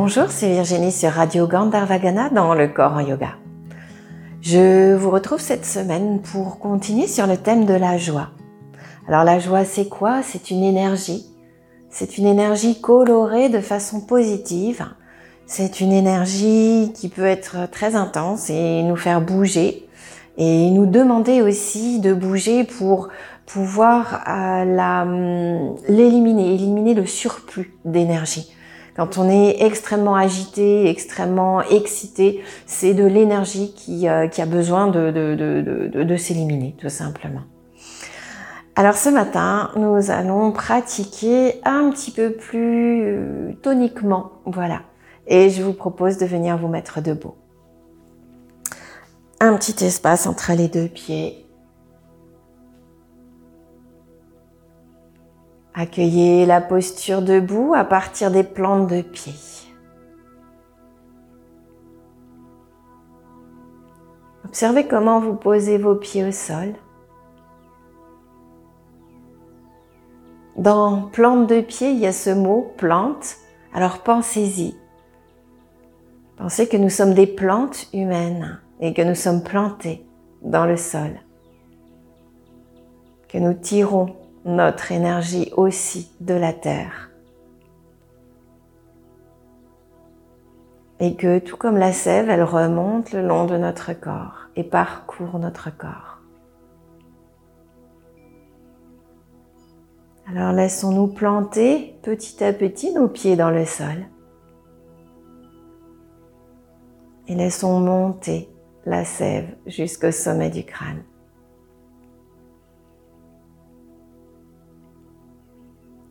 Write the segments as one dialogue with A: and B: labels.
A: Bonjour, c'est Virginie sur Radio Gandharvagana dans le corps en yoga. Je vous retrouve cette semaine pour continuer sur le thème de la joie. Alors la joie, c'est quoi? C'est une énergie. C'est une énergie colorée de façon positive. C'est une énergie qui peut être très intense et nous faire bouger et nous demander aussi de bouger pour pouvoir euh, l'éliminer, éliminer le surplus d'énergie. Quand on est extrêmement agité, extrêmement excité, c'est de l'énergie qui, euh, a besoin de s'éliminer, tout simplement. Alors ce matin, nous allons pratiquer un petit peu plus euh, toniquement, voilà. Et je vous propose de venir vous mettre debout. Un petit espace entre les deux pieds, Accueillez la posture debout à partir des plantes de pied. Observez comment vous posez vos pieds au sol. Dans plante de pied, il y a ce mot plante. Alors pensez-y. Pensez que nous sommes des plantes humaines et que nous sommes plantés dans le sol. Que nous tirons notre énergie aussi de la Terre. Et que tout comme la sève, elle remonte le long de notre corps et parcourt notre corps. Alors laissons-nous planter petit à petit nos pieds dans le sol. Et laissons monter la sève jusqu'au sommet du crâne.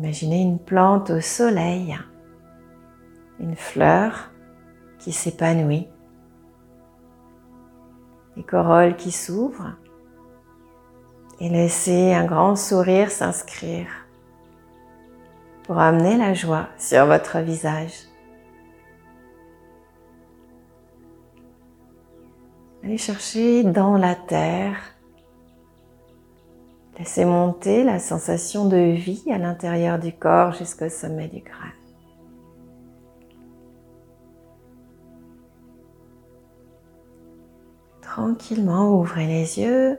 A: Imaginez une plante au soleil, une fleur qui s'épanouit, des corolles qui s'ouvrent et laissez un grand sourire s'inscrire pour amener la joie sur votre visage. Allez chercher dans la terre Laissez monter la sensation de vie à l'intérieur du corps jusqu'au sommet du crâne. Tranquillement, ouvrez les yeux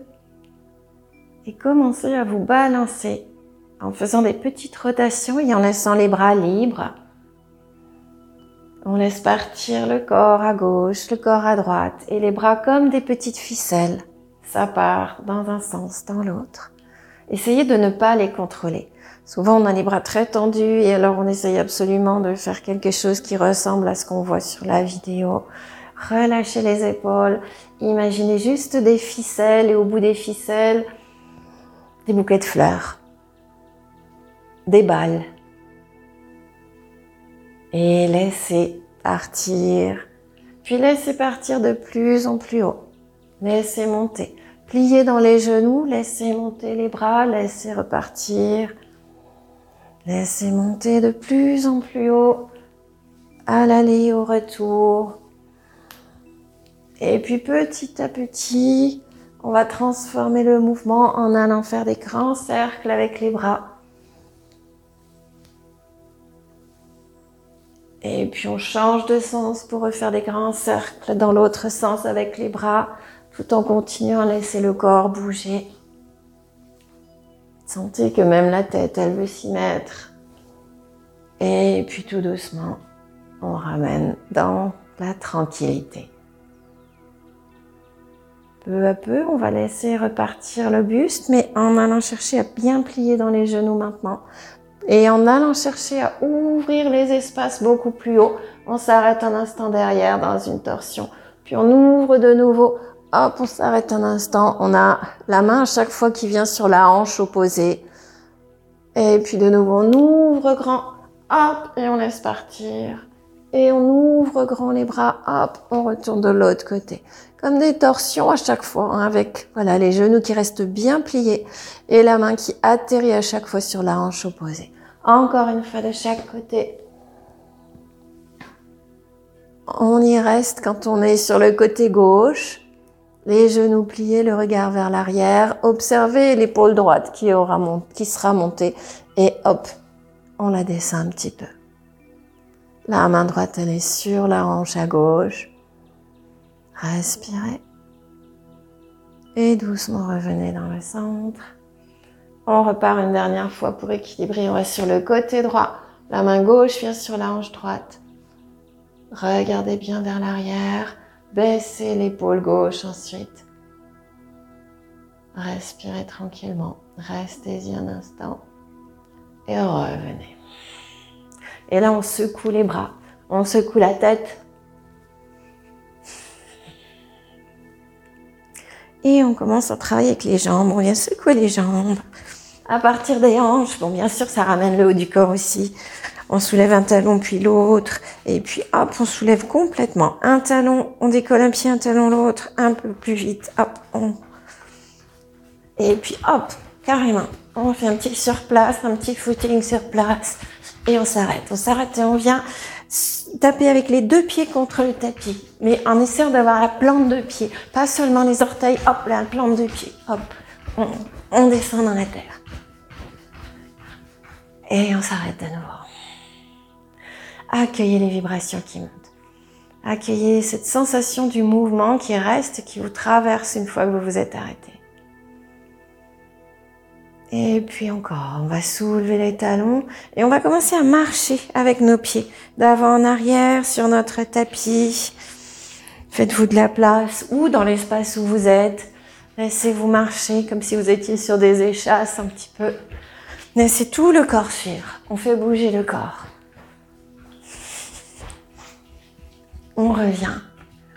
A: et commencez à vous balancer en faisant des petites rotations et en laissant les bras libres. On laisse partir le corps à gauche, le corps à droite et les bras comme des petites ficelles. Ça part dans un sens, dans l'autre. Essayez de ne pas les contrôler. Souvent, on a les bras très tendus et alors on essaye absolument de faire quelque chose qui ressemble à ce qu'on voit sur la vidéo. Relâchez les épaules. Imaginez juste des ficelles et au bout des ficelles, des bouquets de fleurs, des balles. Et laissez partir. Puis laissez partir de plus en plus haut. Laissez monter. Pliez dans les genoux, laissez monter les bras, laissez repartir. Laissez monter de plus en plus haut à l'aller au retour. Et puis petit à petit, on va transformer le mouvement en allant faire des grands cercles avec les bras. Et puis on change de sens pour refaire des grands cercles dans l'autre sens avec les bras tout en continuant à laisser le corps bouger. Sentez que même la tête, elle veut s'y mettre. Et puis tout doucement, on ramène dans la tranquillité. Peu à peu, on va laisser repartir le buste, mais en allant chercher à bien plier dans les genoux maintenant. Et en allant chercher à ouvrir les espaces beaucoup plus haut, on s'arrête un instant derrière dans une torsion. Puis on ouvre de nouveau Hop, on s'arrête un instant. On a la main à chaque fois qui vient sur la hanche opposée. Et puis de nouveau, on ouvre grand. Hop, et on laisse partir. Et on ouvre grand les bras. Hop, on retourne de l'autre côté. Comme des torsions à chaque fois, hein, avec voilà les genoux qui restent bien pliés et la main qui atterrit à chaque fois sur la hanche opposée. Encore une fois de chaque côté. On y reste quand on est sur le côté gauche les genoux pliés, le regard vers l'arrière. Observez l'épaule droite qui, sera montée et hop, on la descend un petit peu. La main droite, elle est sur la hanche à gauche. Respirez. Et doucement revenez dans le centre. On repart une dernière fois pour équilibrer. On reste sur le côté droit. La main gauche vient sur la hanche droite. Regardez bien vers l'arrière. Baissez l'épaule gauche ensuite. Respirez tranquillement. Restez-y un instant. Et revenez. Et là, on secoue les bras. On secoue la tête. Et on commence à travailler avec les jambes. On vient secouer les jambes. À partir des hanches, bon, bien sûr, ça ramène le haut du corps aussi. On soulève un talon puis l'autre. Et puis, hop, on soulève complètement. Un talon, on décolle un pied, un talon l'autre. Un peu plus vite. Hop, on. Et puis, hop, carrément. On fait un petit sur place, un petit footing sur place. Et on s'arrête. On s'arrête et on vient taper avec les deux pieds contre le tapis, mais en essayant d'avoir la plante de pied, pas seulement les orteils, hop, la plante de pied, hop, on, descend dans la terre. Et on s'arrête de nouveau. Accueillez les vibrations qui montent. Accueillez cette sensation du mouvement qui reste, qui vous traverse une fois que vous vous êtes arrêté. Et puis encore, on va soulever les talons et on va commencer à marcher avec nos pieds d'avant en arrière sur notre tapis. Faites-vous de la place ou dans l'espace où vous êtes. Laissez-vous marcher comme si vous étiez sur des échasses un petit peu. Laissez tout le corps suivre. On fait bouger le corps. On revient.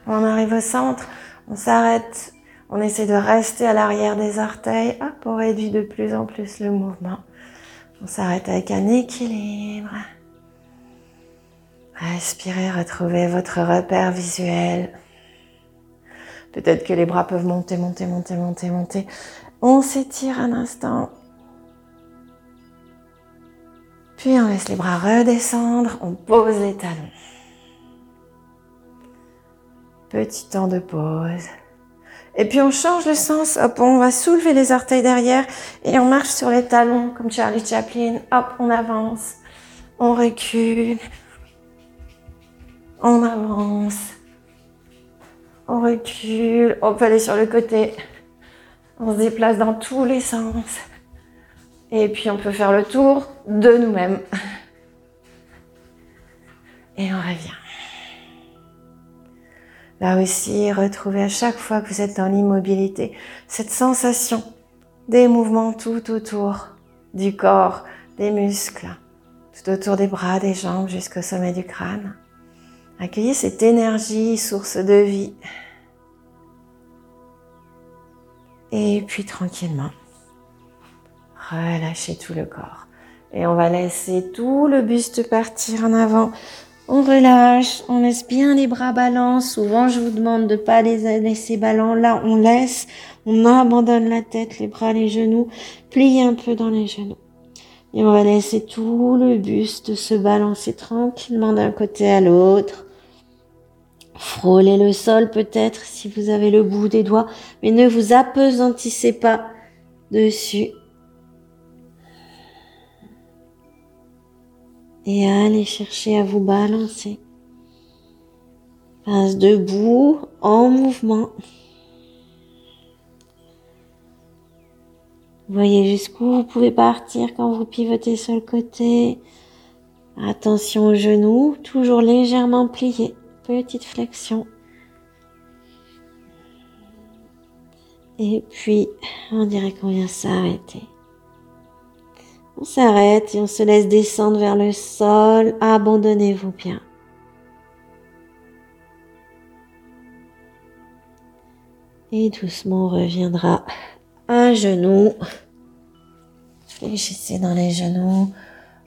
A: On arrive au centre. On s'arrête on essaie de rester à l'arrière des orteils. Hop, on réduit de plus en plus le mouvement. On s'arrête avec un équilibre. Respirez, retrouvez votre repère visuel. Peut-être que les bras peuvent monter, monter, monter, monter, monter. On s'étire un instant. Puis on laisse les bras redescendre. On pose les talons. Petit temps de pause. Et puis on change le sens, hop, on va soulever les orteils derrière et on marche sur les talons comme Charlie Chaplin. Hop, on avance, on recule, on avance, on recule, on peut aller sur le côté, on se déplace dans tous les sens. Et puis on peut faire le tour de nous-mêmes. Et on revient. Aussi, retrouvez à chaque fois que vous êtes dans l'immobilité cette sensation des mouvements tout autour du corps, des muscles, tout autour des bras, des jambes jusqu'au sommet du crâne. Accueillez cette énergie, source de vie. Et puis tranquillement, relâchez tout le corps. Et on va laisser tout le buste partir en avant on relâche, on laisse bien les bras ballants. Souvent, je vous demande de pas les laisser ballants. Là, on laisse, on abandonne la tête, les bras, les genoux, pliez un peu dans les genoux. Et on va laisser tout le buste se balancer tranquillement d'un côté à l'autre. Frôlez le sol peut-être si vous avez le bout des doigts, mais ne vous apesantissez pas dessus. Et allez chercher à vous balancer. Passe debout, en mouvement. Voyez jusqu'où vous pouvez partir quand vous pivotez sur le côté. Attention aux genoux, toujours légèrement pliés. Petite flexion. Et puis, on dirait qu'on vient s'arrêter. On s'arrête et on se laisse descendre vers le sol. Abandonnez-vous bien. Et doucement on reviendra à genoux. Fléchissez dans les genoux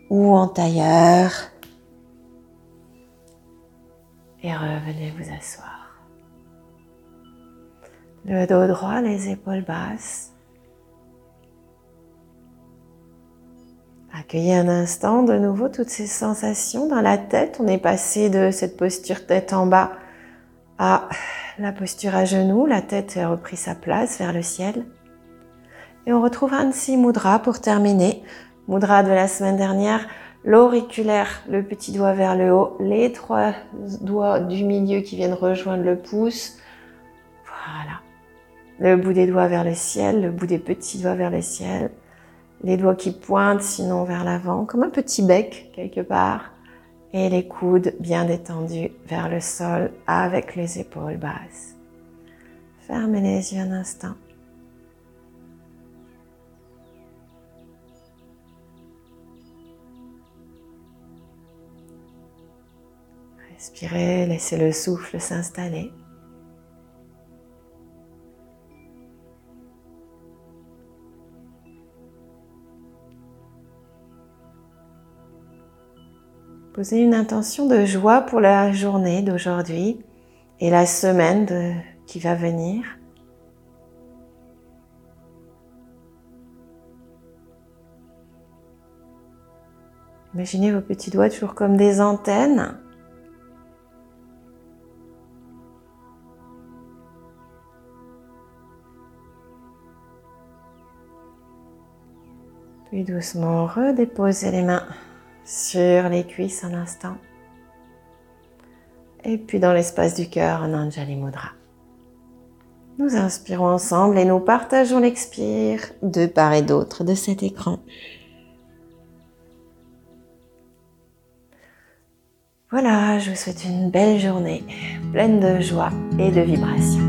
A: ou en tailleur. Et revenez vous asseoir. Le dos droit, les épaules basses. Accueillez un instant de nouveau toutes ces sensations dans la tête. On est passé de cette posture tête en bas à la posture à genoux. La tête a repris sa place vers le ciel. Et on retrouve Ansi Mudra pour terminer. Mudra de la semaine dernière, l'auriculaire, le petit doigt vers le haut, les trois doigts du milieu qui viennent rejoindre le pouce. Voilà. Le bout des doigts vers le ciel, le bout des petits doigts vers le ciel. Les doigts qui pointent sinon vers l'avant, comme un petit bec quelque part. Et les coudes bien détendus vers le sol avec les épaules basses. Fermez les yeux un instant. Respirez, laissez le souffle s'installer. Posez une intention de joie pour la journée d'aujourd'hui et la semaine qui va venir. Imaginez vos petits doigts toujours comme des antennes. Puis doucement redéposez les mains sur les cuisses un instant. Et puis dans l'espace du cœur, un Anjali Mudra. Nous inspirons ensemble et nous partageons l'expire de part et d'autre de cet écran. Voilà, je vous souhaite une belle journée, pleine de joie et de vibrations.